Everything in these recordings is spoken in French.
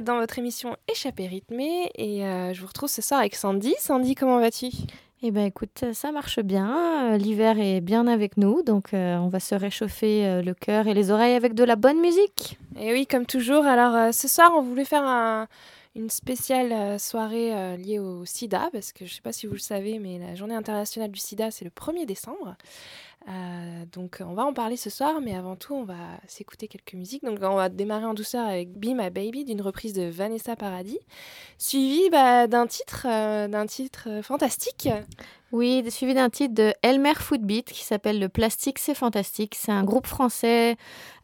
Dans votre émission Échappée rythmée et euh, je vous retrouve ce soir avec Sandy. Sandy, comment vas-tu? Eh ben écoute, ça marche bien. Euh, l'hiver est bien avec nous, donc euh, on va se réchauffer le cœur et les oreilles avec de la bonne musique. Et oui, comme toujours. Alors ce soir, on voulait faire une spéciale soirée liée au sida, parce que je ne sais pas si vous le savez, mais la journée internationale du sida, c'est le 1er décembre. Euh, donc on va en parler ce soir, mais avant tout on va s'écouter quelques musiques. Donc on va démarrer en douceur avec Be My Baby d'une reprise de Vanessa Paradis, suivi bah, d'un titre, euh, d'un titre euh, fantastique. Oui, suivi d'un titre de Elmer Footbeat qui s'appelle Le Plastique, c'est fantastique. C'est un groupe français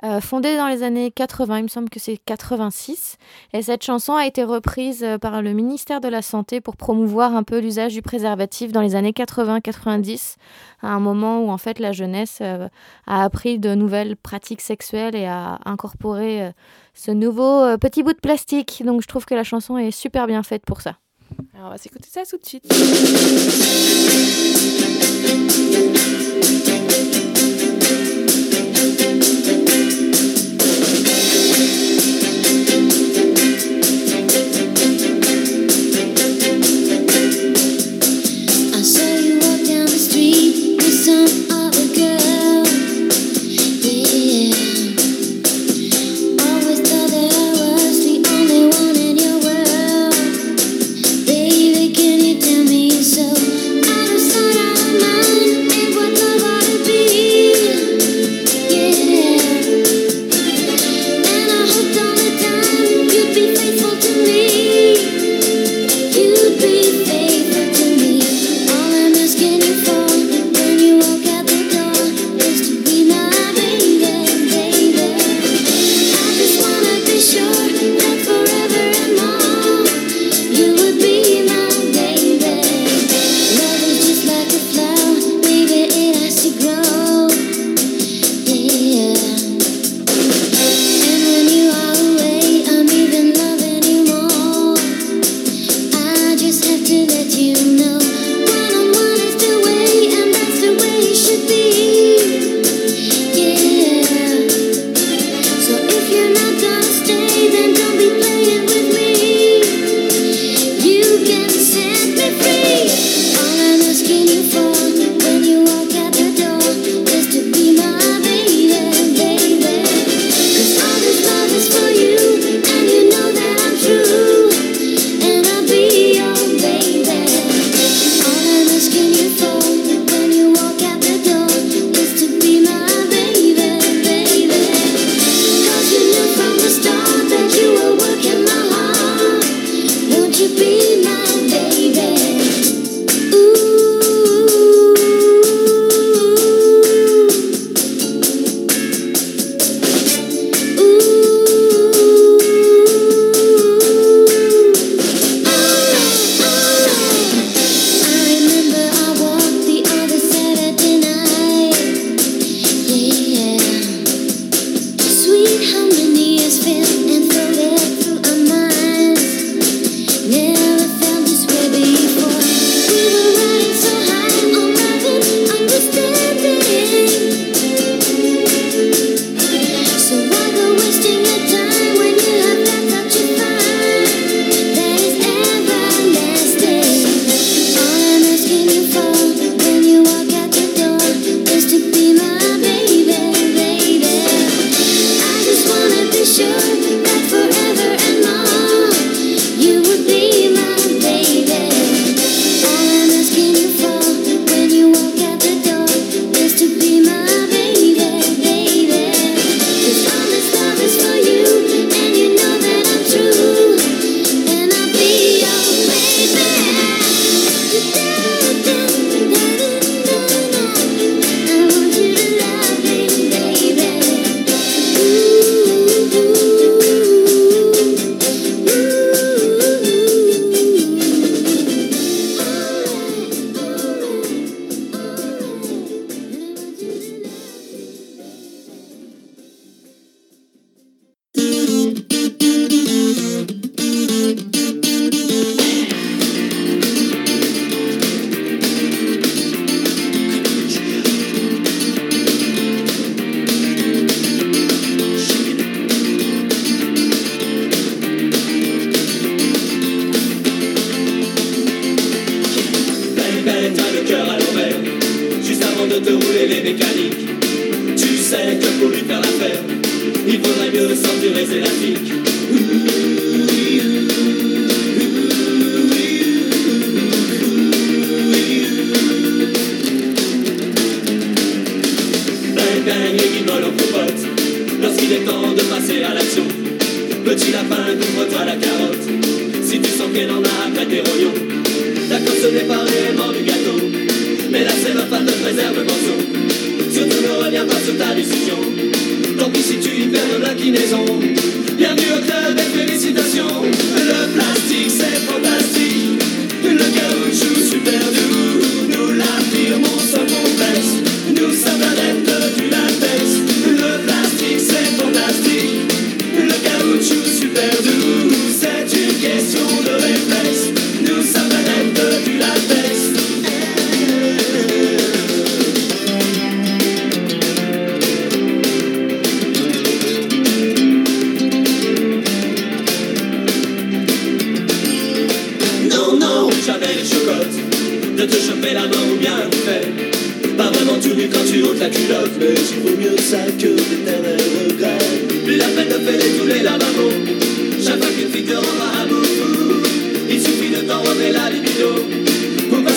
euh, fondé dans les années 80, il me semble que c'est 86. Et cette chanson a été reprise euh, par le ministère de la Santé pour promouvoir un peu l'usage du préservatif dans les années 80-90, à un moment où en fait la jeunesse euh, a appris de nouvelles pratiques sexuelles et a incorporé ce nouveau petit bout de plastique. Donc je trouve que la chanson est super bien faite pour ça. Alors on va s'écouter ça tout de suite.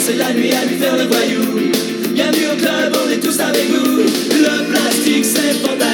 Passer la nuit à lui faire le voyou. Bienvenue au club, on est tous avec vous. Le plastique c'est fantastique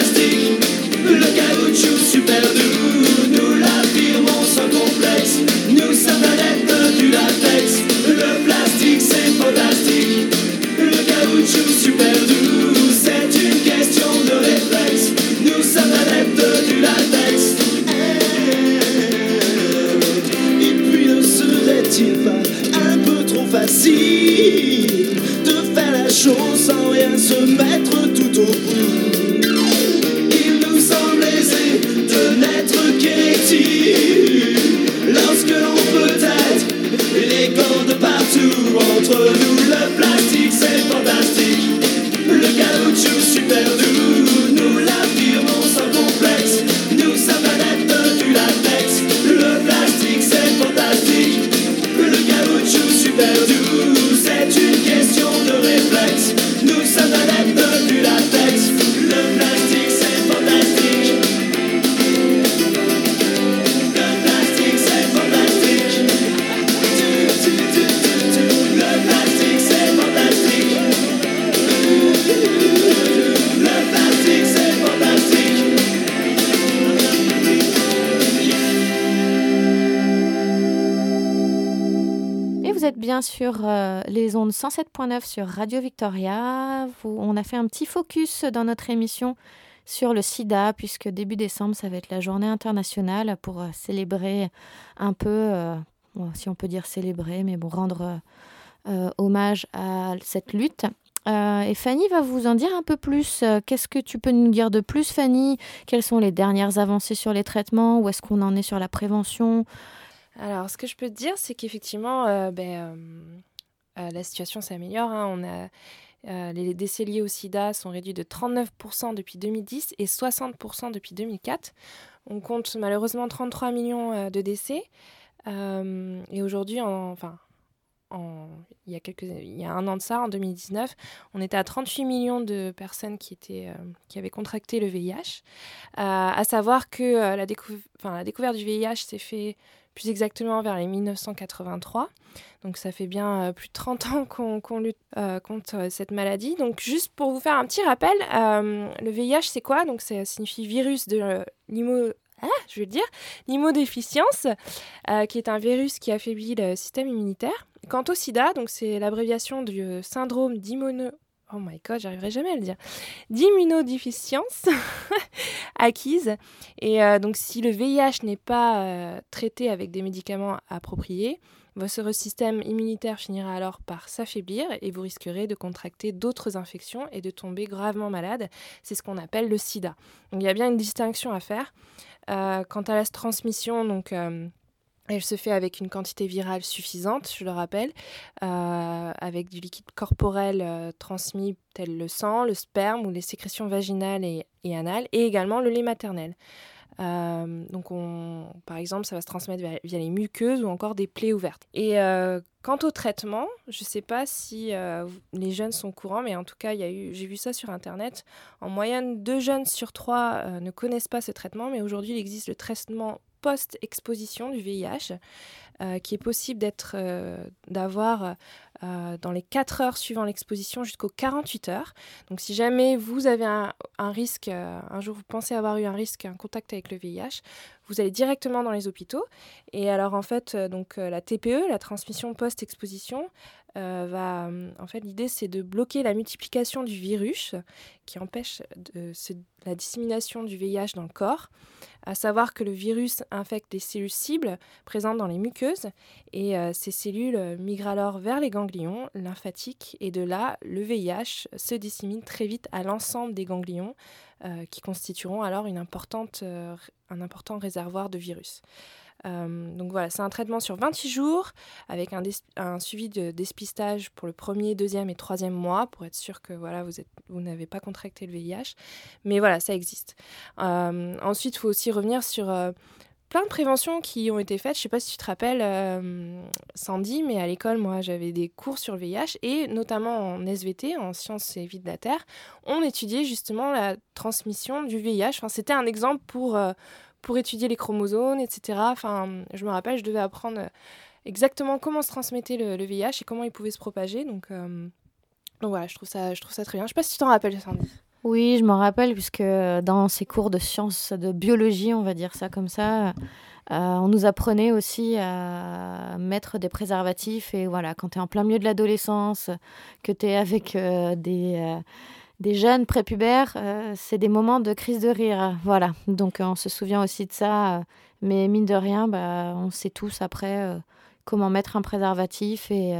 ondes 107.9 sur Radio Victoria. On a fait un petit focus dans notre émission sur le sida, puisque début décembre, ça va être la journée internationale pour euh, célébrer un peu, euh, si on peut dire célébrer, mais bon, rendre euh, hommage à cette lutte. Et Fanny va vous en dire un peu plus. Qu'est-ce que tu peux nous dire de plus, Fanny? Quelles sont les dernières avancées sur les traitements? Où est-ce qu'on en est sur la prévention? Alors, ce que je peux te dire, c'est qu'effectivement, ben, la situation s'améliore. hein. On a, euh, les décès liés au sida sont réduits de 39% depuis 2010 et 60% depuis 2004. On compte malheureusement 33 millions euh, de décès. Euh, et aujourd'hui, en- enfin, en- il, y a un an de ça, en 2019, on était à 38 millions de personnes qui, étaient, euh, qui avaient contracté le VIH. Euh, à savoir que euh, la, découverte du VIH s'est fait plus exactement vers les 1983. Donc ça fait bien euh, plus de 30 ans qu'on lutte euh, contre euh, cette maladie. Donc juste pour vous faire un petit rappel, le VIH c'est quoi? Donc ça signifie virus de l'imo... Ah, je le dire, l'immunodéficience, qui est un virus qui affaiblit le système immunitaire. Quant au sida, c'est l'abréviation du syndrome d'immuno... Oh my god, j'arriverai jamais à le dire. D'immunodéficience acquise. Et euh, donc, si le VIH n'est pas euh, traité avec des médicaments appropriés, votre système immunitaire finira alors par s'affaiblir et vous risquerez de contracter d'autres infections et de tomber gravement malade. C'est ce qu'on appelle le sida. Donc, il y a bien une distinction à faire. Euh, quant à la transmission, donc. Elle se fait avec une quantité virale suffisante, je le rappelle, euh, avec du liquide corporel euh, transmis tel le sang, le sperme ou les sécrétions vaginales et, anales, et également le lait maternel. Euh, donc, on, par exemple, ça va se transmettre via, les muqueuses ou encore des plaies ouvertes. Et quant au traitement, je ne sais pas si les jeunes sont courants, mais en tout cas, j'ai vu ça sur Internet. En moyenne, deux jeunes sur trois ne connaissent pas ce traitement, mais aujourd'hui, il existe le traitement post-exposition du VIH, qui est possible d'être, d'avoir euh, dans les 4 heures suivant l'exposition jusqu'aux 48 heures. Donc si jamais vous avez un, risque, euh, un jour vous pensez avoir eu un risque, un contact avec le VIH, vous allez directement dans les hôpitaux. Et alors en fait, euh, donc la TPE, la transmission post-exposition, en fait, l'idée c'est de bloquer la multiplication du virus qui empêche la dissémination du VIH dans le corps à savoir que le virus infecte les cellules cibles présentes dans les muqueuses et euh, ces cellules euh, migrent alors vers les ganglions lymphatiques et de là, le VIH se dissémine très vite à l'ensemble des ganglions euh, qui constitueront alors un important réservoir de virus. Euh, donc voilà, c'est un traitement sur 28 jours avec un, suivi de dépistage pour le premier, deuxième et troisième mois pour être sûr que voilà, vous n'avez pas contracté le VIH. Mais voilà, ça existe. Euh, ensuite, il faut aussi revenir sur euh, plein de préventions qui ont été faites. Je ne sais pas si tu te rappelles, Sandy, mais à l'école, moi, j'avais des cours sur le VIH et notamment en SVT, en sciences et vie de la Terre, on étudiait justement la transmission du VIH. Enfin, c'était un exemple pour pour étudier les chromosomes, etc. Enfin, je me rappelle, je devais apprendre exactement comment se transmettait le, VIH et comment il pouvait se propager. Euh, donc voilà, je trouve, ça, je trouve ça très bien. Je sais pas si tu t'en rappelles, Sandy. Oui, je m'en rappelle, puisque dans ces cours de sciences, de biologie, on va dire ça comme ça, euh, on nous apprenait aussi à mettre des préservatifs. Et voilà, quand tu es en plein milieu de l'adolescence, que tu es avec euh, des des jeunes prépubères, euh, c'est des moments de crise de rire. Voilà, donc on se souvient aussi de ça. Euh, mais mine de rien, bah, on sait tous après euh, comment mettre un préservatif et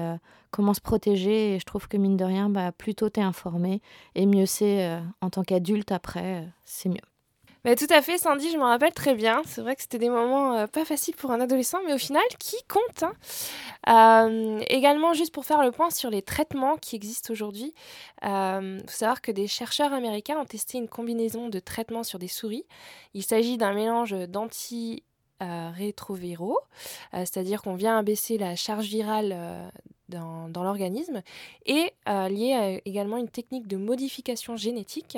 comment se protéger. Et je trouve que mine de rien, bah, plus tôt t'es informé et mieux c'est en tant qu'adulte après, c'est mieux tout à fait, Sandy, je me rappelle très bien. C'est vrai que c'était des moments euh, pas faciles pour un adolescent, mais au final, qui compte hein euh, Également, juste pour faire le point sur les traitements qui existent aujourd'hui, il euh, faut savoir que des chercheurs américains ont testé une combinaison de traitements sur des souris. Il s'agit d'un mélange d'anti rétroviraux, c'est-à-dire qu'on vient abaisser la charge virale dans, dans l'organisme, et lié à également une technique de modification génétique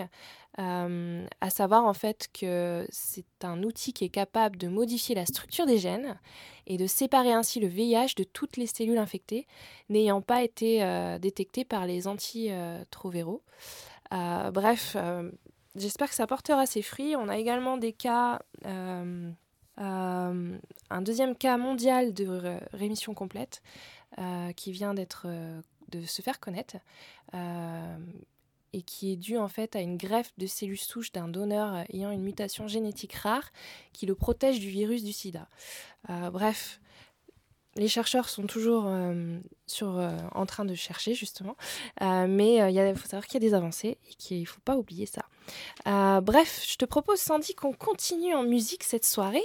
euh, à savoir en fait que c'est un outil qui est capable de modifier la structure des gènes et de séparer ainsi le VIH de toutes les cellules infectées n'ayant pas été euh, détectées par les antirétroviraux. Euh, bref, j'espère que ça portera ses fruits. On a également des cas, un deuxième cas mondial de rémission complète qui vient d'être de se faire connaître et qui est dû en fait à une greffe de cellules souches d'un donneur euh, ayant une mutation génétique rare qui le protège du virus du sida. Euh, bref, les chercheurs sont toujours euh, en train de chercher justement, mais il faut savoir qu'il y a des avancées et qu'il ne faut pas oublier ça. bref, je te propose Sandy qu'on continue en musique cette soirée.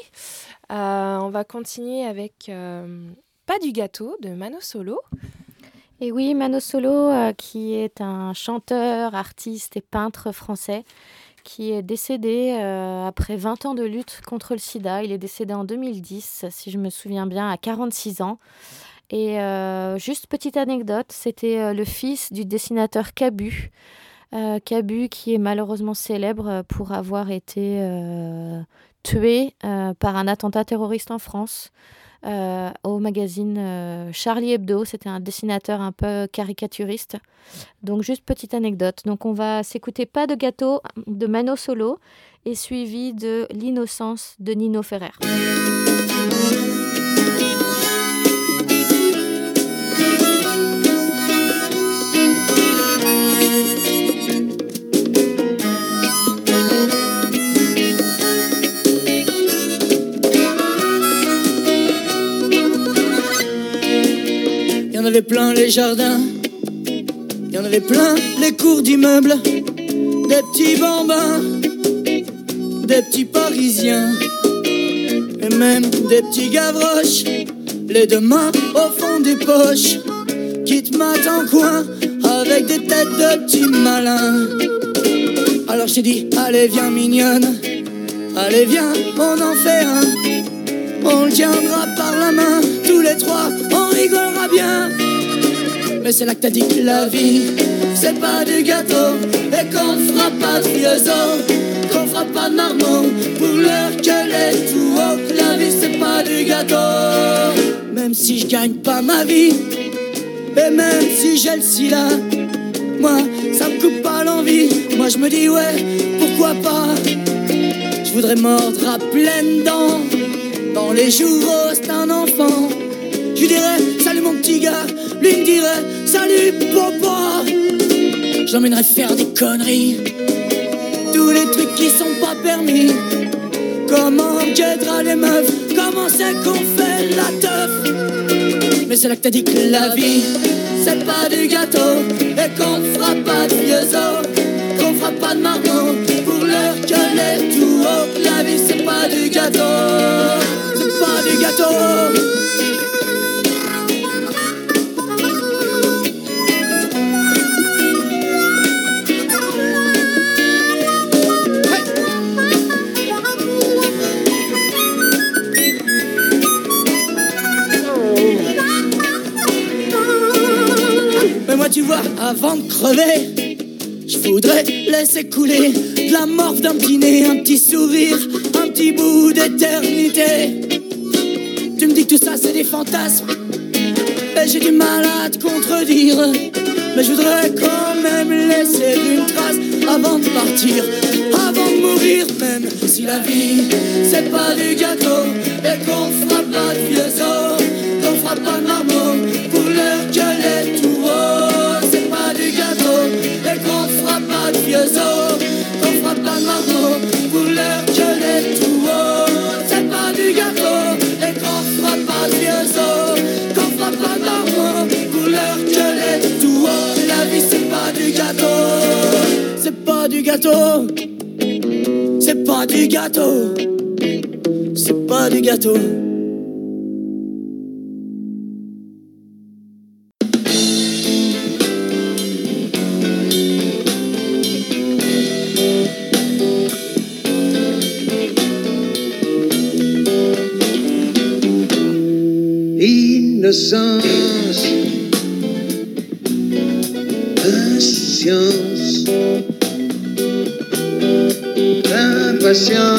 on va continuer avec Pas du gâteau de Mano Solo. Et oui, Mano Solo, euh, qui est un chanteur, artiste et peintre français, qui est décédé euh, après 20 ans de lutte contre le sida. Il est décédé en 2010, si je me souviens bien, à 46 ans. Et euh, juste petite anecdote, c'était le fils du dessinateur Cabu. Cabu qui est malheureusement célèbre pour avoir été tué par un attentat terroriste en France. Euh, au magazine euh, Charlie Hebdo. C'était un dessinateur un peu caricaturiste. Donc juste petite anecdote. Donc on va s'écouter Pas de gâteau de Mano Solo et suivi de L'innocence de Nino Ferrer. Avait plein les jardins, il y en avait plein les cours d'immeubles, des petits bambins, des petits parisiens, et même des petits gavroches, les deux mains au fond des poches, qui te en coin avec des têtes de petits malins. Alors j'ai dit, allez viens mignonne, Allez viens, on en fait un. On le tiendra par la main, tous les trois, on Mais c'est là que t'as dit que la vie, c'est pas du gâteau, et qu'on fera pas de vieux qu'on fera pas de pour l'heure qu'elle est tout haut. La vie, c'est pas du gâteau, même si je gagne pas ma vie, et même si j'ai le sida, moi, ça me coupe pas l'envie. Moi, je me dis, ouais, pourquoi pas, je voudrais mordre à pleines dents dans les jours d'un enfant. Je lui dirais, salut mon petit gars, lui me dirait, salut papa. J'emmènerais faire des conneries, tous les trucs qui sont pas permis. Comment on les meufs, comment c'est qu'on fait la teuf? Mais c'est là que t'as dit que la vie, c'est pas du gâteau, et qu'on fera pas de vieux os, qu'on fera pas de marron, pour l'heure que les tout haut. La vie, c'est pas du gâteau du gâteau. Tu avant de crever, je voudrais laisser couler de la morve d'un petit nez, un petit sourire, un petit bout d'éternité tout ça c'est des fantasmes. Et j'ai du mal à te contredire. Mais je voudrais quand même laisser une trace avant de partir, avant de mourir, même si la vie c'est pas du gâteau et qu'on fera pas de vieux os, qu'on fera pas de pour l'heure que gâteau, c'est pas du gâteau, c'est pas du gâteau. innocence, Sebastião.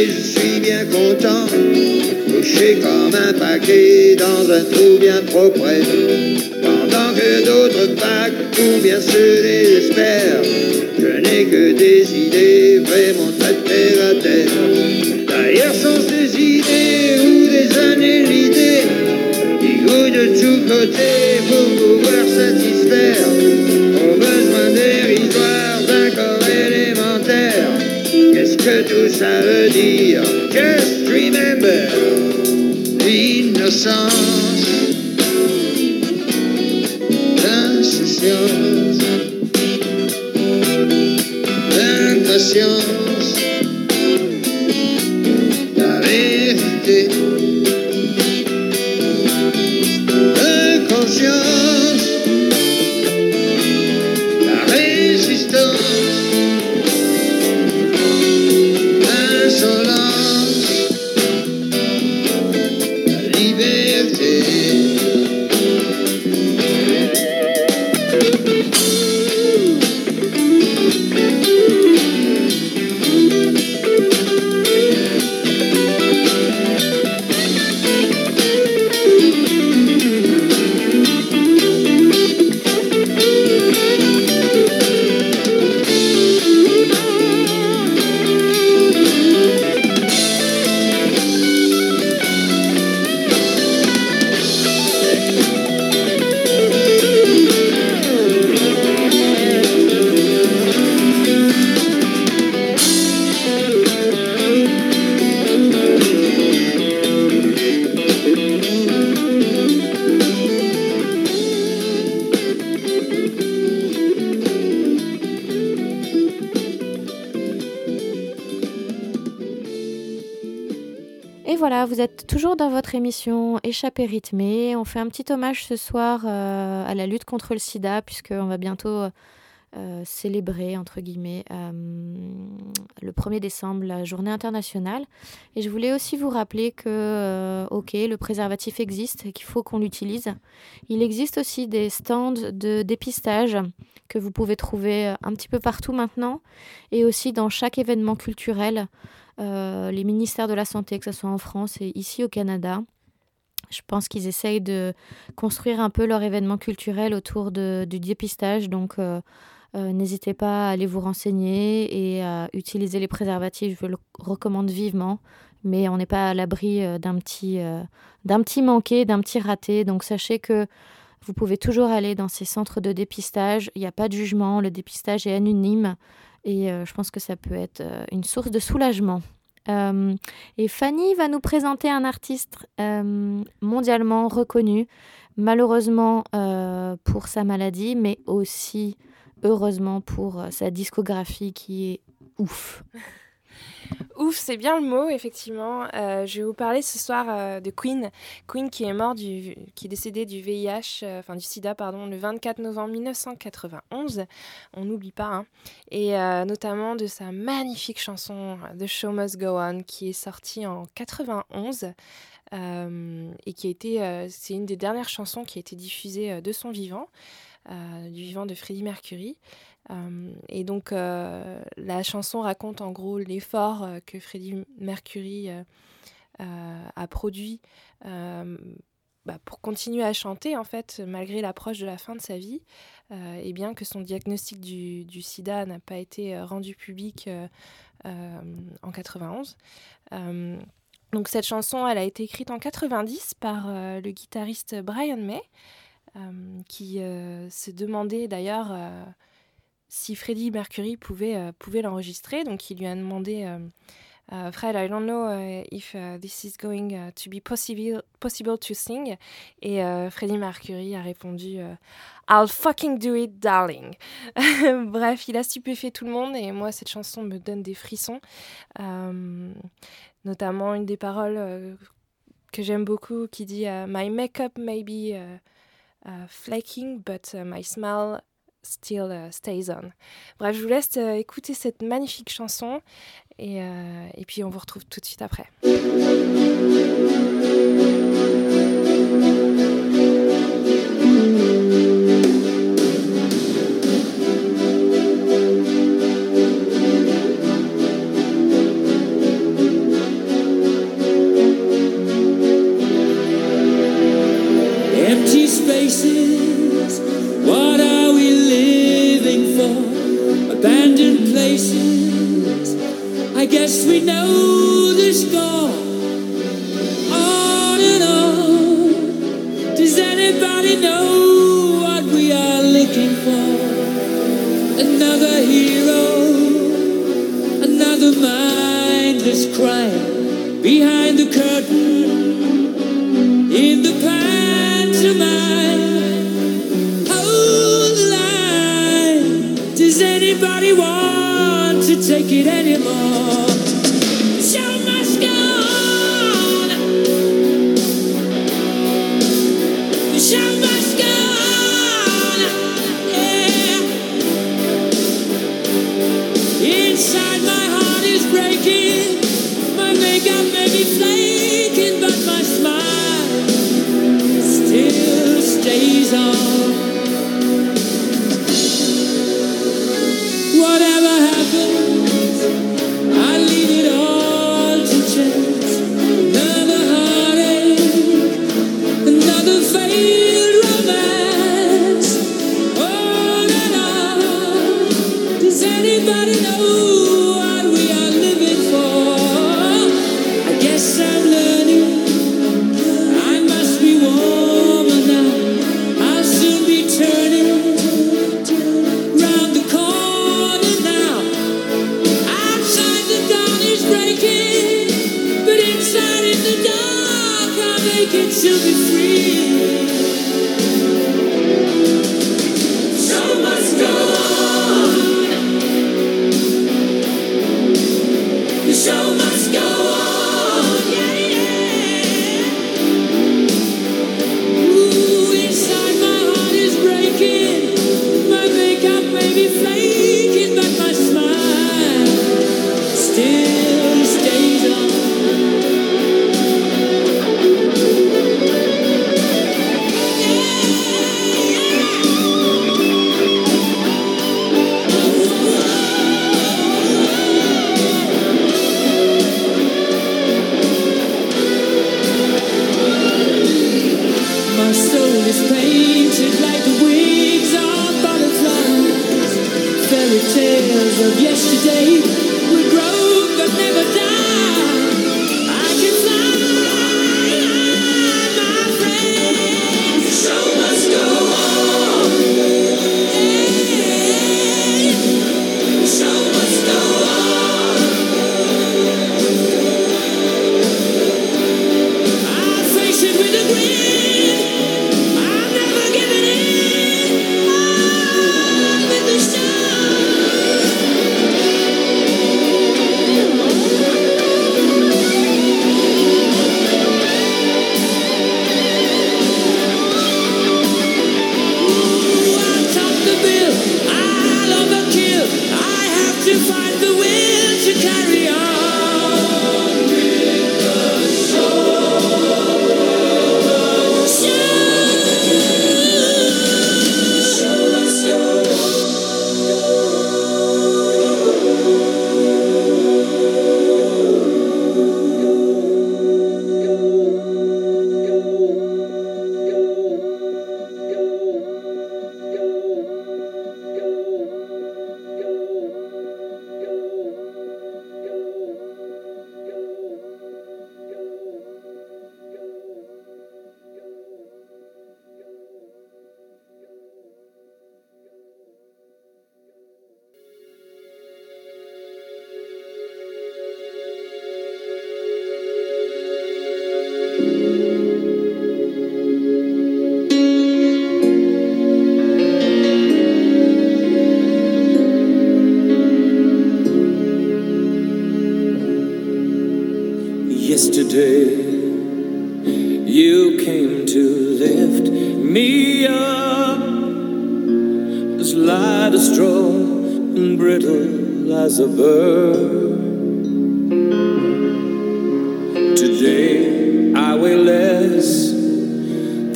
Et je suis bien content. Couché comme un paquet dans un trou bien trop près. Pendant que d'autres vagues ou bien se désespèrent. Je n'ai que des idées vraiment très terre à terre. D'ailleurs, sans ces idées ou des années l'idée, qui goûtent de tous côtés pour pouvoir satisfaire ça veut dire. Just remember l'innocence, Échappée rythmée. On fait un petit hommage ce soir euh, à la lutte contre le sida, puisqu'on va bientôt euh, célébrer, entre guillemets, euh, le 1er décembre, la journée internationale. Et je voulais aussi vous rappeler que, euh, ok, le préservatif existe et qu'il faut qu'on l'utilise. Il existe aussi des stands de dépistage que vous pouvez trouver un petit peu partout maintenant, et aussi dans chaque événement culturel euh, les ministères de la Santé, que ce soit en France et ici au Canada. Je pense qu'ils essayent de construire un peu leur événement culturel autour du dépistage. Donc, euh, euh, n'hésitez pas à aller vous renseigner et à utiliser les préservatifs. Je le recommande vivement. Mais on n'est pas à l'abri euh, d'un petit, d'un petit manqué, d'un petit raté. Donc, sachez que vous pouvez toujours aller dans ces centres de dépistage. Il n'y a pas de jugement. Le dépistage est anonyme. Et je pense que ça peut être une source de soulagement. Euh, et Fanny va nous présenter un artiste euh, mondialement reconnu, malheureusement euh, pour sa maladie, mais aussi heureusement pour sa discographie qui est ouf. Ouf, c'est bien le mot, effectivement. Euh, je vais vous parler ce soir euh, de Queen. Queen qui est mort, du, qui est décédé du VIH, euh, enfin du sida, pardon, le 24 novembre 1991. On n'oublie pas. hein. Et notamment de sa magnifique chanson The Show Must Go On, qui est sortie en 91. euh, et qui a été, c'est une des dernières chansons qui a été diffusée de son vivant, du vivant de Freddie Mercury. Euh, et donc, euh, la chanson raconte en gros l'effort euh, que Freddie Mercury a produit bah, pour continuer à chanter, en fait, malgré l'approche de la fin de sa vie, et bien que son diagnostic du, sida n'a pas été rendu public en 91. Euh, donc, cette chanson, elle a été écrite en 90 par le guitariste Brian May, qui se demandait d'ailleurs si Freddie Mercury pouvait, euh, pouvait l'enregistrer. Donc il lui a demandé euh, euh, Fred, I don't know if this is going to be possible, possible to sing. Et Freddie Mercury a répondu I'll fucking do it, darling. Bref, il a stupéfait tout le monde et moi, cette chanson me donne des frissons. Notamment une des paroles que j'aime beaucoup qui dit My makeup may be flaking, but my smile still uh, stays on. Bref, je vous laisse euh, écouter cette magnifique chanson et, euh, et puis on vous retrouve tout de suite après.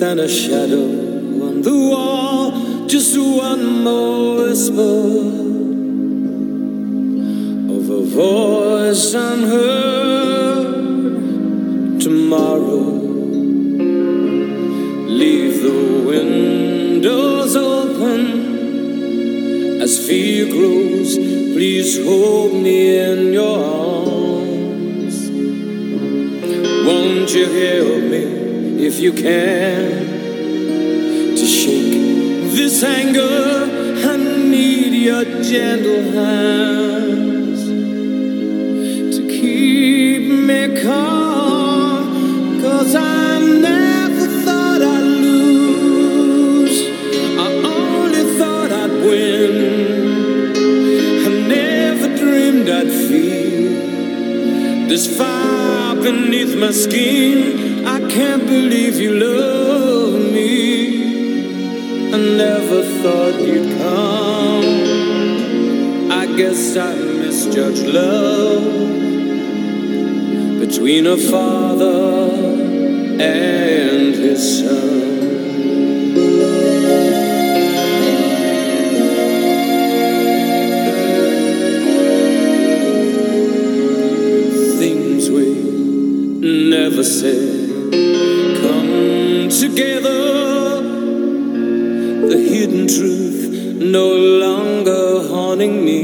than a shadow on the wall. Just one more whisper of a voice unheard. Tomorrow, leave the windows open as fear grows. Please hold me in your arms. Won't you help me? if you can, to shake this anger. I need your gentle hands to keep me calm, cause I never thought I'd lose. I only thought I'd win. I never dreamed I'd feel this fire beneath my skin. Can't believe you love me. I never thought you'd come. I guess I misjudged love between a father and his son. Things we never said together. The hidden truth no longer haunting me.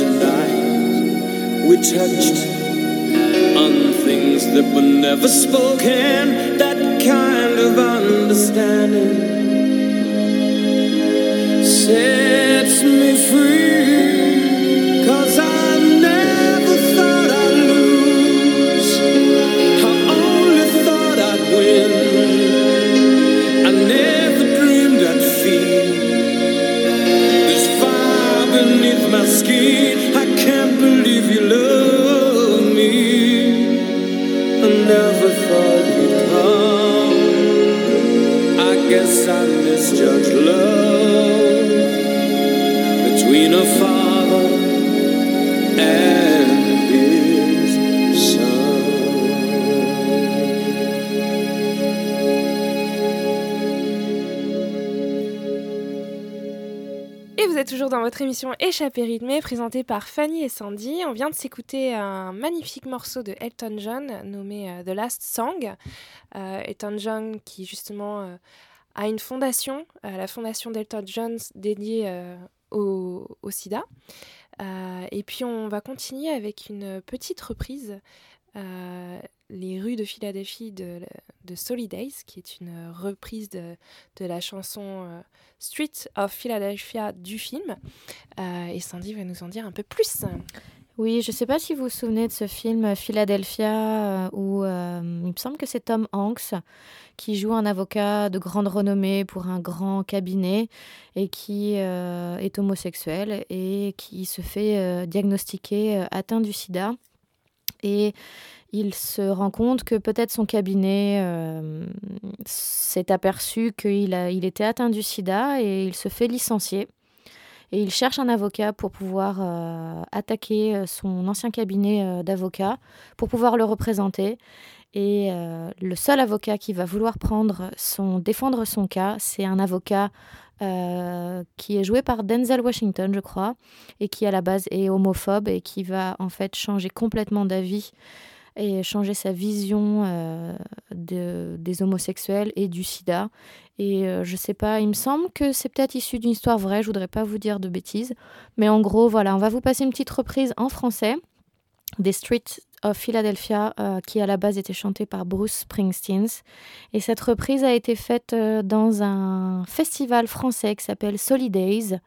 Tonight we touched on things that were never spoken. That kind of understanding sets me free. Between a father and his son. Et vous êtes toujours dans votre émission Échappée rythmée, présentée par Fanny et Sandy. On vient de s'écouter un magnifique morceau de Elton John nommé euh, The Last Song. Euh, Elton John qui justement euh, a une fondation, euh, la fondation d'Elton John dédiée euh, au, sida. Euh, et puis on va continuer avec une petite reprise, euh, Les rues de Philadelphie de, de Solidays, qui est une reprise de, la chanson euh, Street of Philadelphia du film. Et Sandy va nous en dire un peu plus. Oui, je ne sais pas si vous vous souvenez de ce film Philadelphia où il me semble que c'est Tom Hanks qui joue un avocat de grande renommée pour un grand cabinet et qui euh, est homosexuel et qui se fait euh, diagnostiquer euh, atteint du sida. Et il se rend compte que peut-être son cabinet s'est aperçu qu'il était atteint du sida et il se fait licencier. Et il cherche un avocat pour pouvoir attaquer son ancien cabinet d'avocat, pour pouvoir le représenter. Et euh, le seul avocat qui va vouloir prendre son, défendre son cas, c'est un avocat euh, qui est joué par Denzel Washington, je crois, et qui à la base est homophobe et qui va en fait changer complètement d'avis et changer sa vision euh, de- des homosexuels et du sida. Et euh, je sais pas, il me semble que c'est peut-être issu d'une histoire vraie, je voudrais pas vous dire de bêtises. Mais en gros, voilà, on va vous passer une petite reprise en français des Streets Philadelphia, euh, qui à la base était chantée par Bruce Springsteen. Et cette reprise a été faite euh, dans un festival français qui s'appelle Solidays,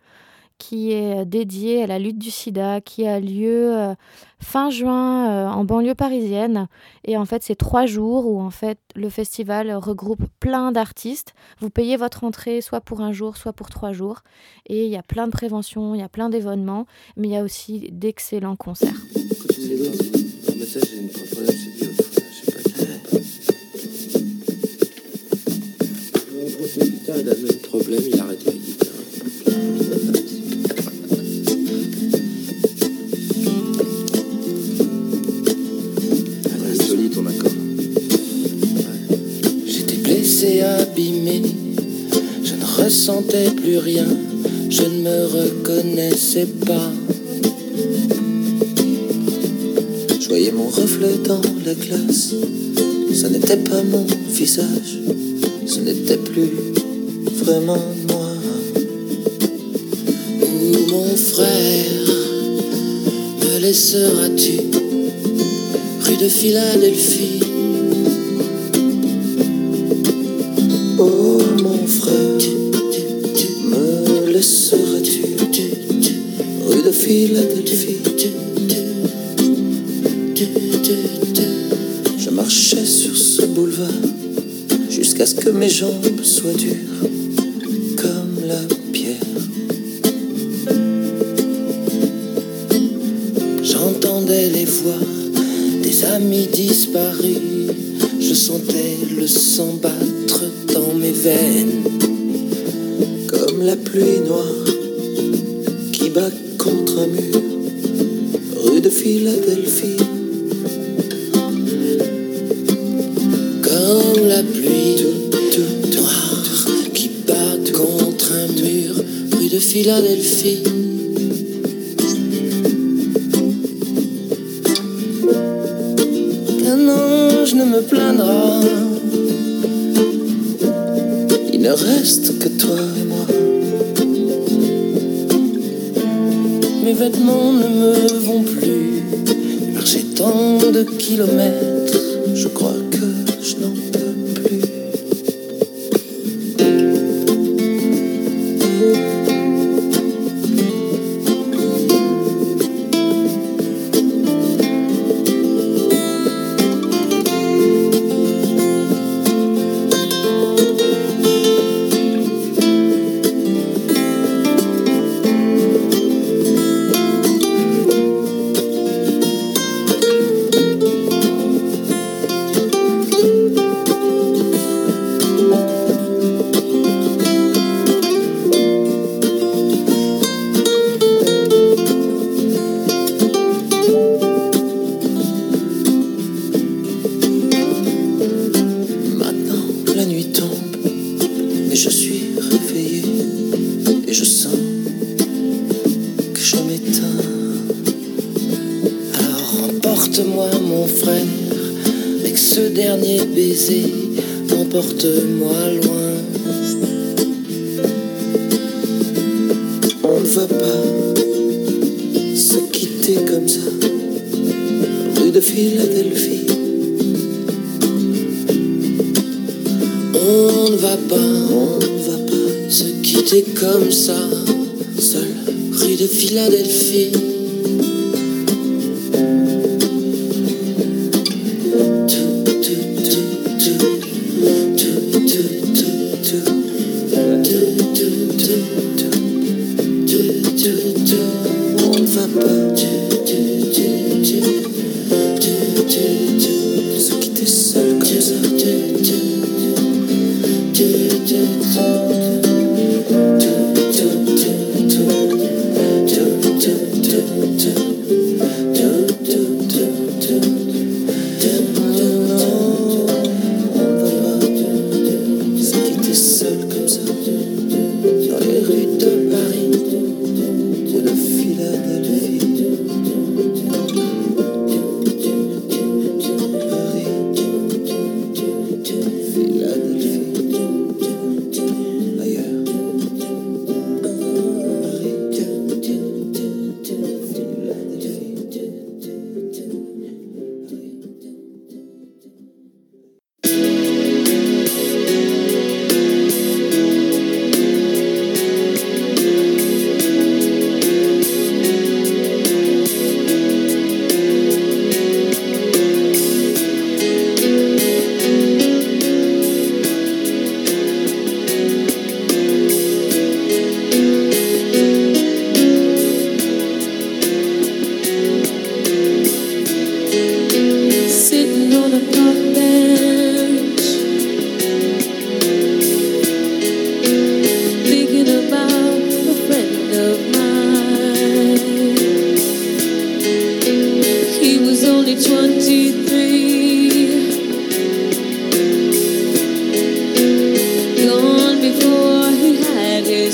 qui est euh, dédié à la lutte du sida, qui a lieu fin juin en banlieue parisienne. Et en fait, c'est trois jours où en fait le festival regroupe plein d'artistes. Vous payez votre entrée soit pour un jour, soit pour trois jours. Et il y a plein de préventions, il y a plein d'événements, mais il y a aussi d'excellents concerts. Ça, j'ai une sais abîmé, je ne ressentais plus rien, je ne me reconnaissais pas. Je voyais mon reflet dans la glace, ce n'était pas mon visage, ce n'était plus vraiment moi. Où mon frère, me laisseras-tu, rue de Philadelphie? Oh mon frère, me laisseras-tu tu, tu, rue de Philadelphie junto la nuit tombe, mais je suis réveillé et je sens que je m'éteins. Alors emporte-moi mon frère, avec ce dernier baiser, emporte-moi loin. On ne va pas se quitter comme ça, rue de Philadelphie. c'est comme ça, seul rue de Philadelphie.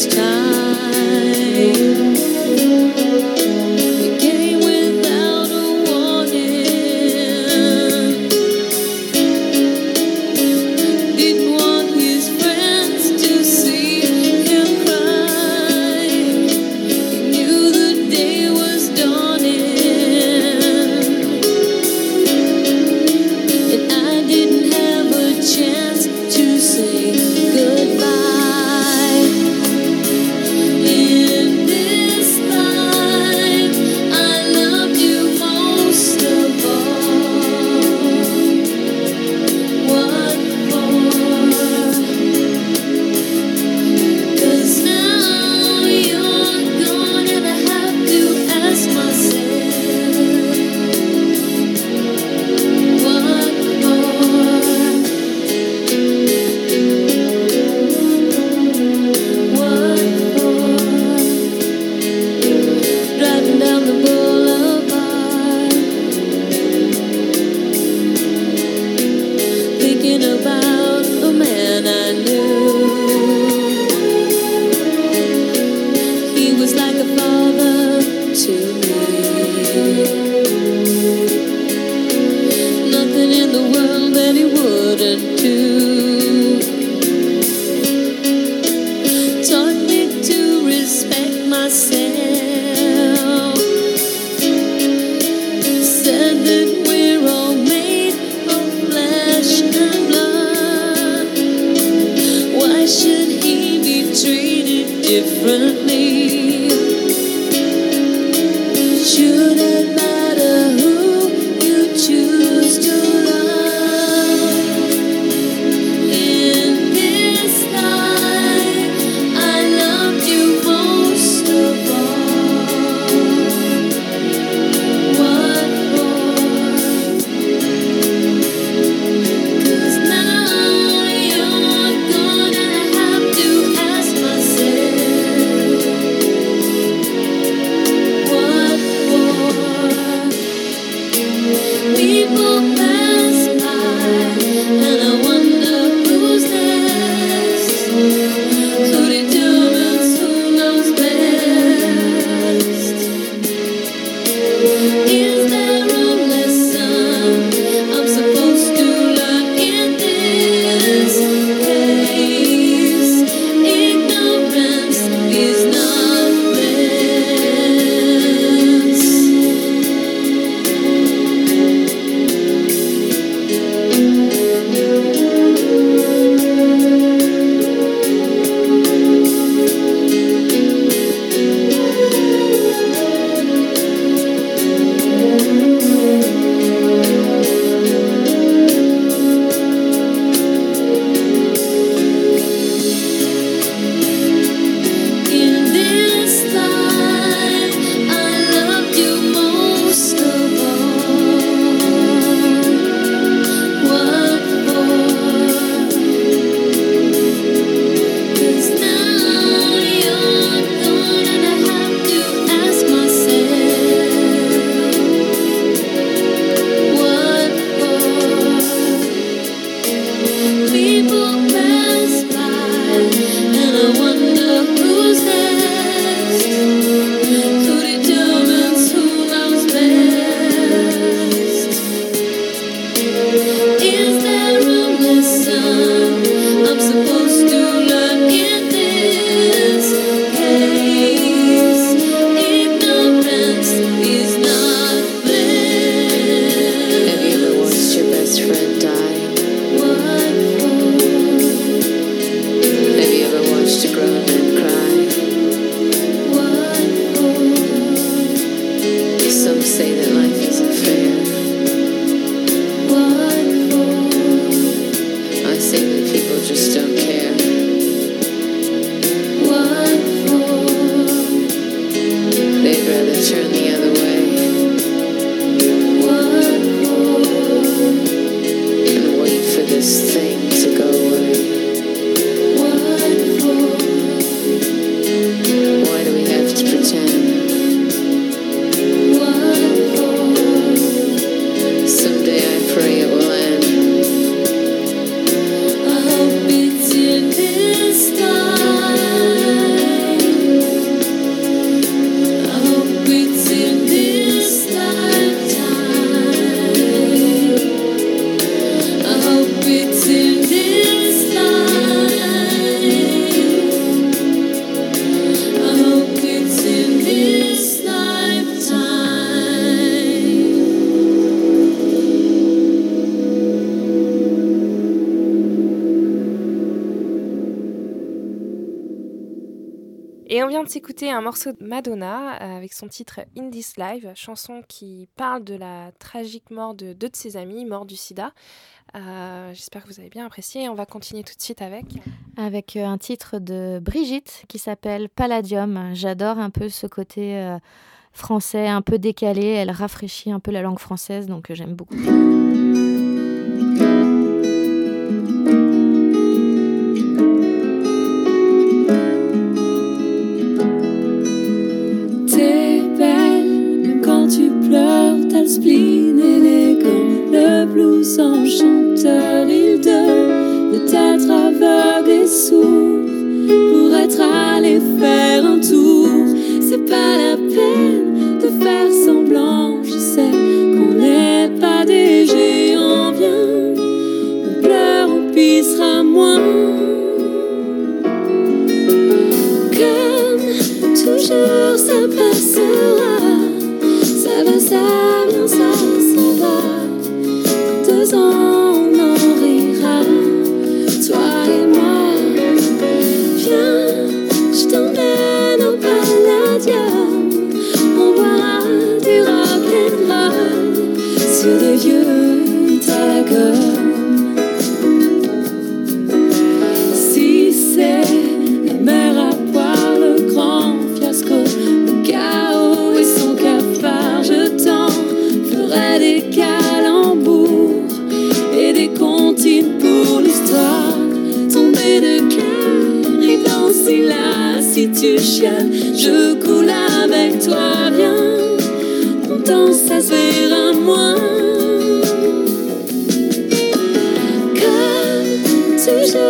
this time. Vient de s'écouter un morceau de Madonna euh, avec son titre In This Live, chanson qui parle de la tragique mort de deux de ses amis, morts du sida. Euh, J'espère que vous avez bien apprécié. On va continuer tout de suite avec. avec euh, un titre de Brigitte qui s'appelle Palladium. J'adore un peu ce côté français, un peu décalé. Elle rafraîchit un peu la langue française, donc j'aime beaucoup. Spleen le blues enchanteur, il devait être aveugle et sourd pour être allé faire un tour. C'est pas la peine de faire semblant, je sais qu'on n'est pas des géants, viens, on pleure, on pissera moins. Comme toujours ça passera Ça va, ça Sur des vieux si c'est la mer à boire, le grand fiasco, le chaos et son cafard, je t'en ferai des calembours et des comptines pour l'histoire. Tomber de cœur et danser là si tu chiales, je coule avec toi, viens, on danse, ça se verra moins.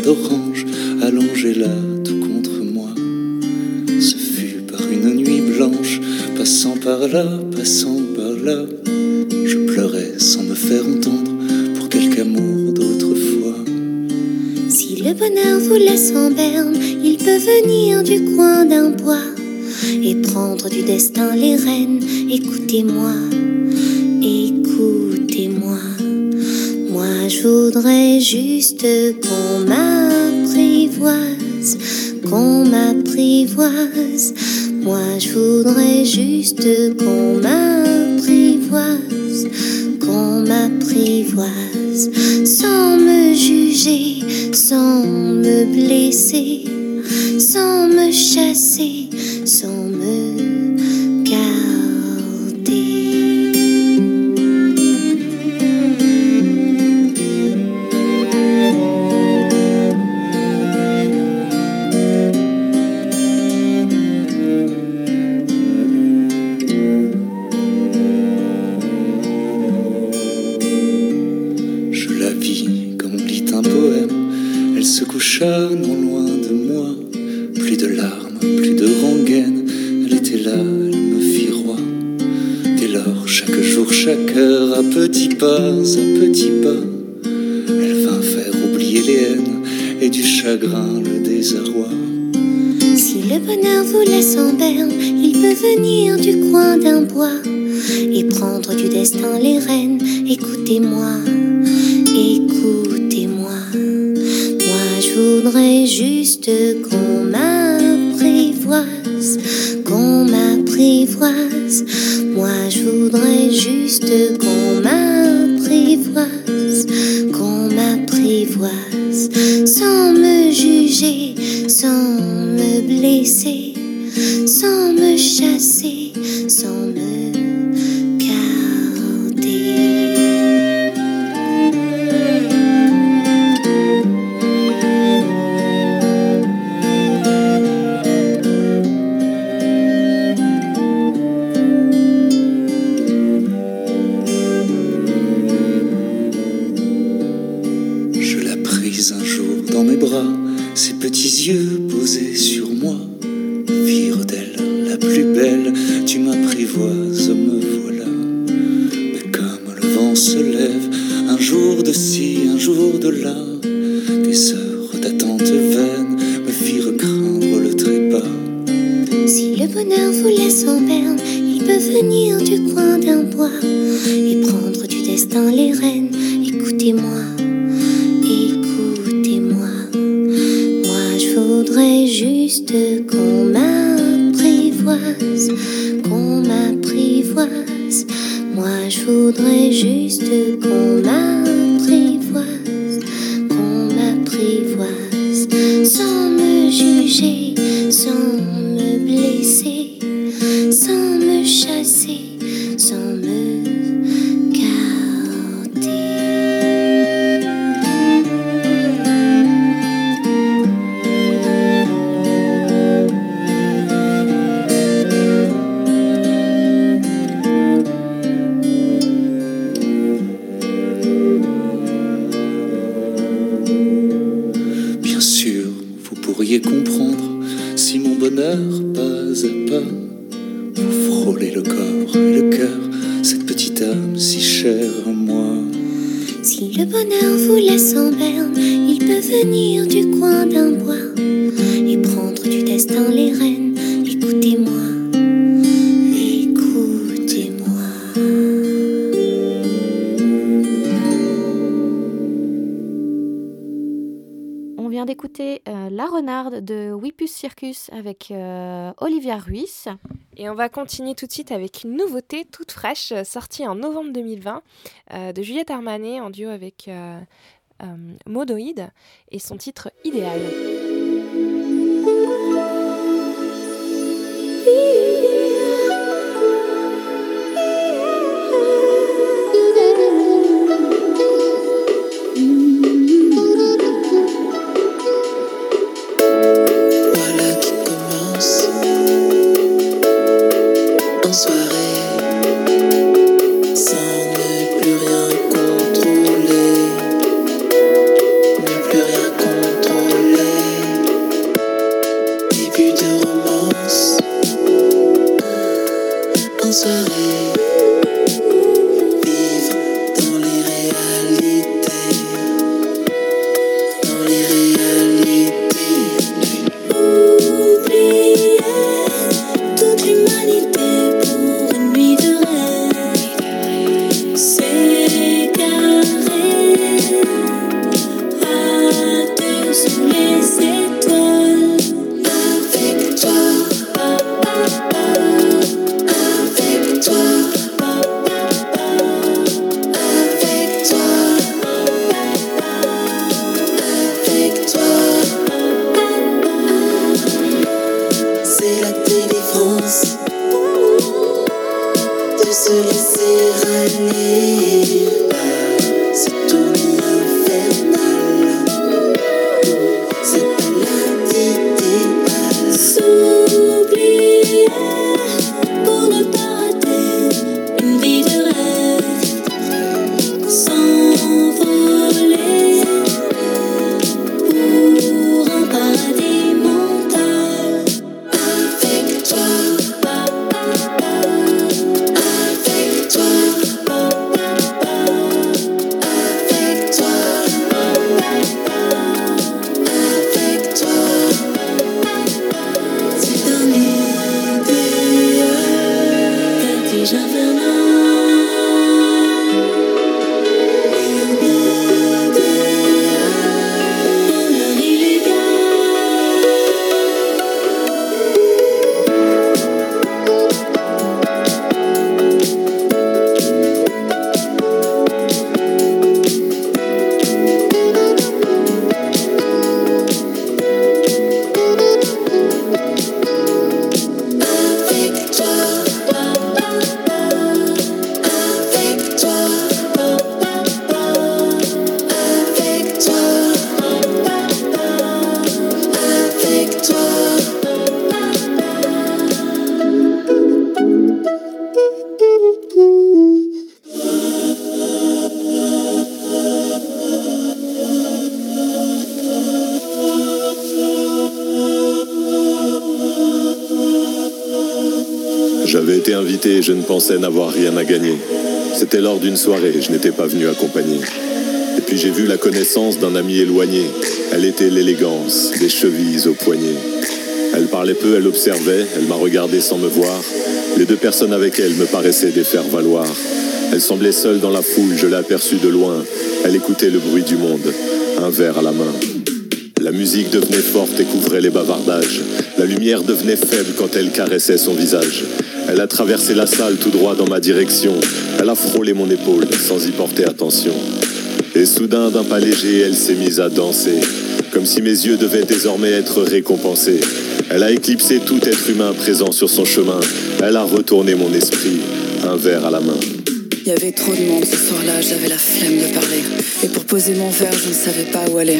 d'orange allongé là tout contre moi. Ce fut par une nuit blanche, passant par là, passant par là. Je pleurais sans me faire entendre pour quelque amour d'autrefois. Si le bonheur vous laisse en berne, il peut venir du coin d'un bois et prendre du destin les rênes. Écoutez-moi, écoutez-moi. Moi, je voudrais juste qu'on m'apprivoise, qu'on m'apprivoise. Moi, je voudrais juste qu'on m'apprivoise, qu'on m'apprivoise, sans me juger, sans me blesser, sans me chasser, sans dans mes bras, ses petits yeux posés sur moi firent d'elle la plus belle. Tu m'apprivoises, me voilà. Mais comme le vent se lève, un jour de ci, un jour de là, des heures d'attente vaine me firent craindre le trépas. Si le bonheur vous laisse en berne, il peut venir du coin d'un bois et prendre du destin les rênes. Écoutez-moi. Avec euh, Olivia Ruiz. Et on va continuer tout de suite avec une nouveauté toute fraîche, euh, sortie en novembre 2020, euh, de Juliette Armanet en duo avec euh, euh, Modoïd et son titre Idéal. Été invité je ne pensais n'avoir rien à gagner. C'était lors d'une soirée, je n'étais pas venu accompagner. Et puis j'ai vu la connaissance d'un ami éloigné. Elle était l'élégance, des chevilles aux poignets. Elle parlait peu, elle observait, elle m'a regardé sans me voir. Les deux personnes avec elle me paraissaient des faire valoir. Elle semblait seule dans la foule, je l'ai aperçue de loin. Elle écoutait le bruit du monde, un verre à la main. La musique devenait forte et couvrait les bavardages. La lumière devenait faible quand elle caressait son visage. Elle a traversé la salle tout droit dans ma direction. Elle a frôlé mon épaule sans y porter attention. Et soudain, d'un pas léger, elle s'est mise à danser, comme si mes yeux devaient désormais être récompensés. Elle a éclipsé tout être humain présent sur son chemin. Elle a retourné mon esprit, un verre à la main. Il y avait trop de monde ce soir-là, j'avais la flemme de parler. Et pour poser mon verre, je ne savais pas où aller.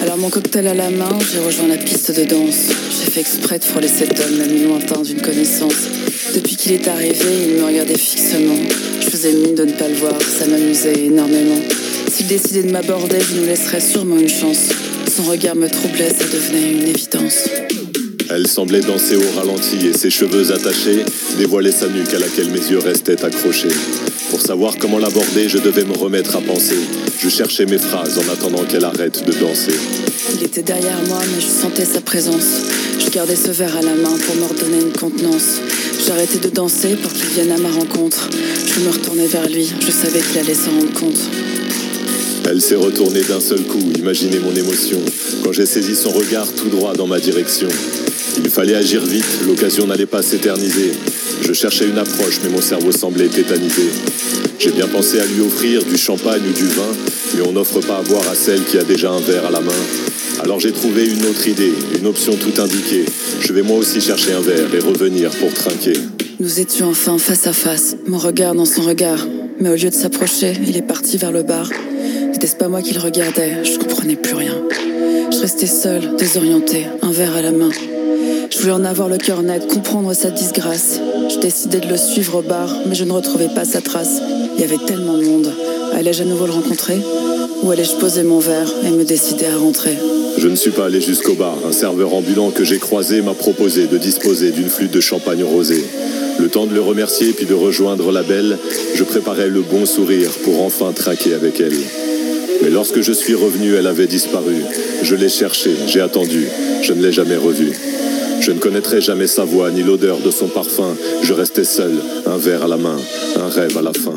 Alors mon cocktail à la main, j'ai rejoint la piste de danse. J'ai fait exprès de frôler cet homme, l'ami lointain d'une connaissance. Depuis qu'il est arrivé, il me regardait fixement. Je faisais mine de ne pas le voir, ça m'amusait énormément. S'il décidait de m'aborder, je nous laisserais sûrement une chance. Son regard me troublait, ça devenait une évidence. Elle semblait danser au ralenti et ses cheveux attachés dévoilaient sa nuque à laquelle mes yeux restaient accrochés. Pour savoir comment l'aborder, je devais me remettre à penser. Je cherchais mes phrases en attendant qu'elle arrête de danser. Il était derrière moi, mais je sentais sa présence. Je gardais ce verre à la main pour me redonner une contenance. J'arrêtais de danser pour qu'il vienne à ma rencontre. Je me retournais vers lui, je savais qu'il allait s'en rendre compte. Elle s'est retournée d'un seul coup, imaginez mon émotion, quand j'ai saisi son regard tout droit dans ma direction. Il fallait agir vite, l'occasion n'allait pas s'éterniser. Je cherchais une approche, mais mon cerveau semblait tétanisé. J'ai bien pensé à lui offrir du champagne ou du vin, mais on n'offre pas à boire à celle qui a déjà un verre à la main. Alors j'ai trouvé une autre idée, une option tout indiquée. Je vais moi aussi chercher un verre et revenir pour trinquer. Nous étions enfin face à face, mon regard dans son regard. Mais au lieu de s'approcher, il est parti vers le bar. N'était-ce pas moi qu'il regardait Je comprenais plus rien. Je restais seule, désorientée, un verre à la main. Je voulais en avoir le cœur net, comprendre sa disgrâce. Je décidais de le suivre au bar, mais je ne retrouvais pas sa trace. Il y avait tellement de monde. Allais-je à nouveau le rencontrer? Ou allais-je poser mon verre et me décider à rentrer? Je ne suis pas allé jusqu'au bar. Un serveur ambulant que j'ai croisé m'a proposé de disposer d'une flûte de champagne rosé. Le temps de le remercier puis de rejoindre la belle, je préparais le bon sourire pour enfin traquer avec elle. Mais lorsque je suis revenu, elle avait disparu. Je l'ai cherchée, j'ai attendu, je ne l'ai jamais revue. Je ne connaîtrai jamais sa voix ni l'odeur de son parfum. Je restais seul, un verre à la main, un rêve à la fin.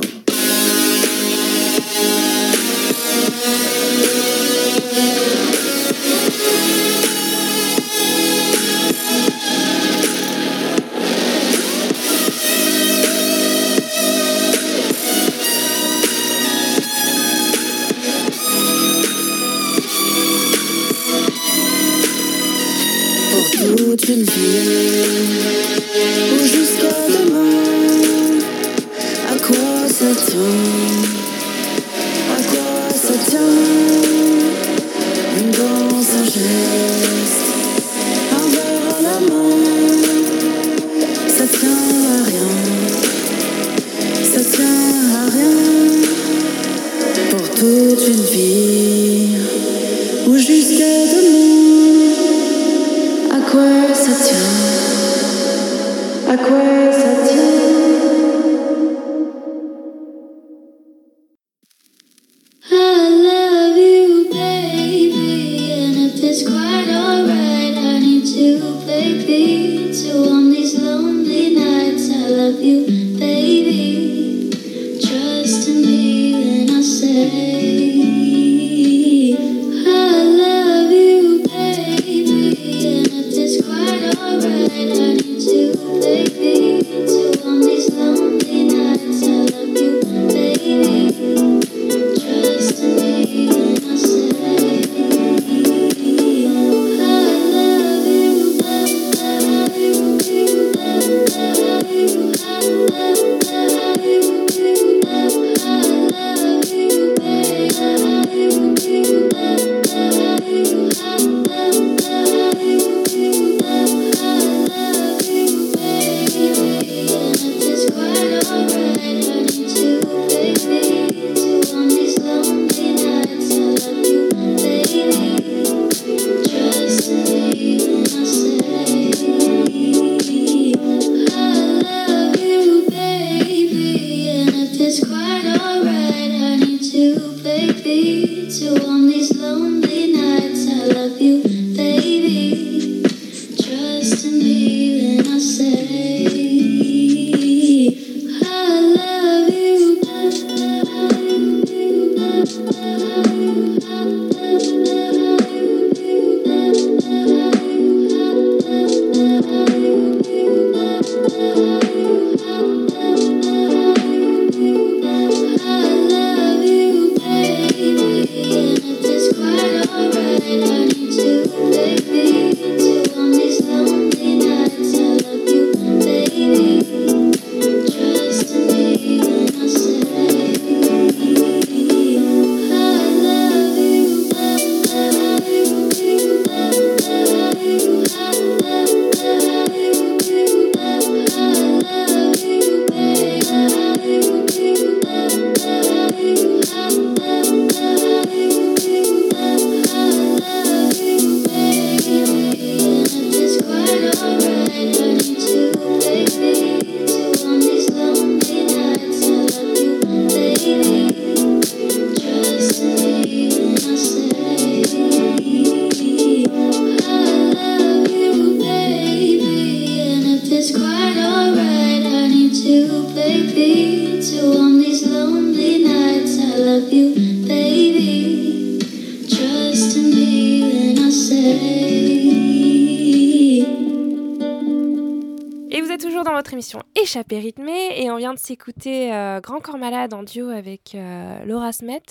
Vient de s'écouter euh, Grand Corps Malade en duo avec euh, Laura Smet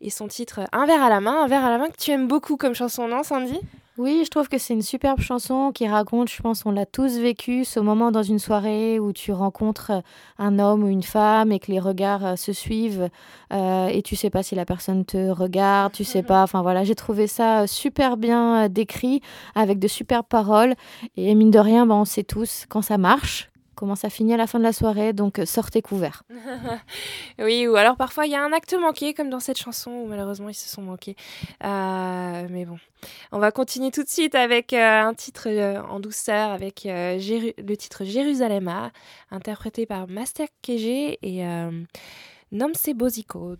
et son titre Un verre à la main, un verre à la main que tu aimes beaucoup comme chanson, non Sandy? Oui, je trouve que c'est une superbe chanson qui raconte, je pense, on l'a tous vécu, ce moment dans une soirée où tu rencontres un homme ou une femme et que les regards euh, se suivent euh, et tu sais pas si la personne te regarde, tu sais pas. Enfin voilà, j'ai trouvé ça super bien décrit avec de superbes paroles et mine de rien, ben, on sait tous quand ça marche, comment ça finit à la fin de la soirée, donc euh, sortez couverts. oui, ou alors parfois il y a un acte manqué, comme dans cette chanson où malheureusement ils se sont manqués. Euh, mais bon, on va continuer tout de suite avec euh, un titre en douceur, avec le titre Jérusalem, interprété par Master KG et Nomse Boziko.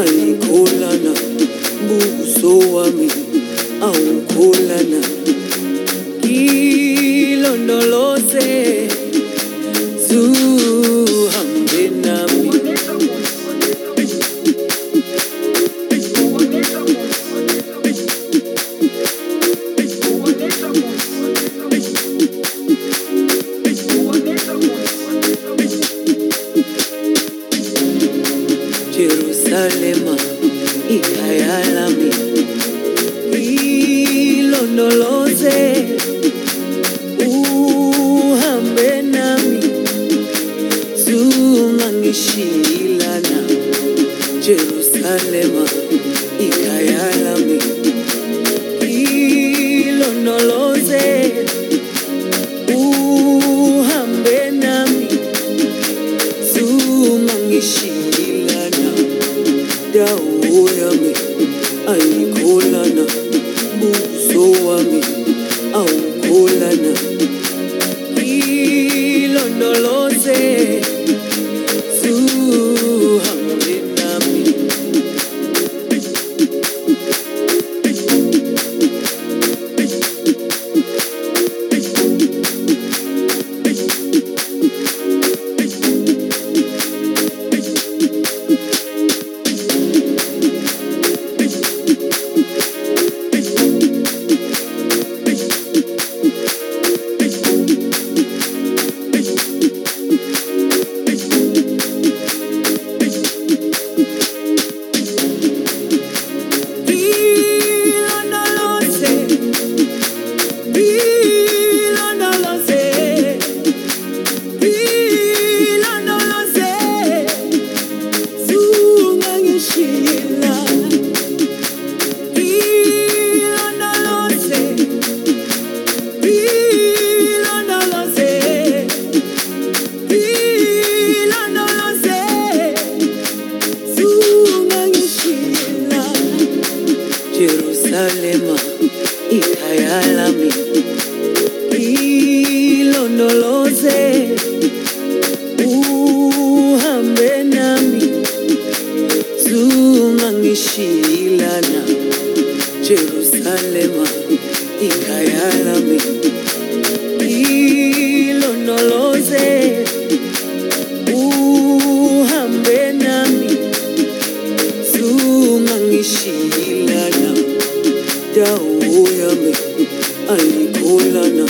Ayikholana buso wami awukholana ilondoloze zungangishilana Jerusalema ikhaya lami ilondoloze uhambe nami zungangishilana dawo yami ayikholana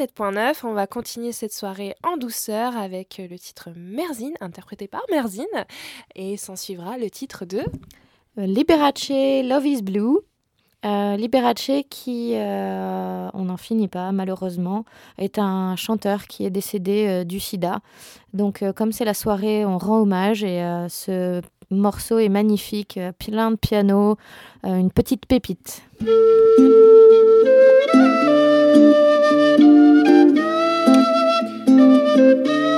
107.9. On va continuer cette soirée en douceur avec euh, le titre Merzine, interprété par Merzine. Et s'en suivra le titre de Euh, Liberace, Love is Blue. Euh, Liberace, qui, on n'en finit pas malheureusement, est un chanteur qui est décédé du sida. Donc comme c'est la soirée, on rend hommage et ce morceau est magnifique, plein de piano, une petite pépite. Et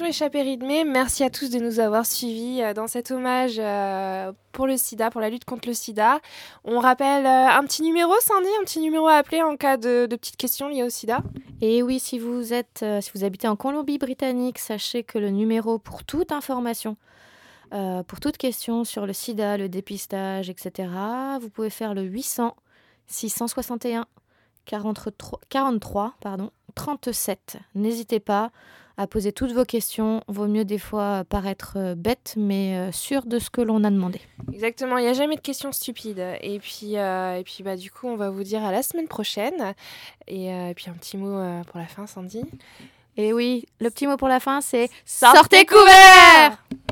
émission Échappée rythmée. Merci à tous de nous avoir suivis euh, dans cet hommage euh, pour le sida, pour la lutte contre le sida. On rappelle euh, un petit numéro, Sandy, un petit numéro à appeler en cas de, petites questions liées au sida. Et oui, si vous êtes, si vous habitez en Colombie-Britannique, sachez que le numéro pour toute information, pour toute question sur le sida, le dépistage, etc., vous pouvez faire le 800 661 43, 43 pardon, 37. N'hésitez pas à poser toutes vos questions. Vaut mieux des fois paraître euh, bête, mais euh, sûr de ce que l'on a demandé. Exactement, il n'y a jamais de questions stupides. Et puis, euh, et puis bah, du coup, on va vous dire à la semaine prochaine. Et, euh, et puis un petit mot euh, pour la fin, Sandy? Et oui, le petit mot pour la fin, c'est Sortez couverts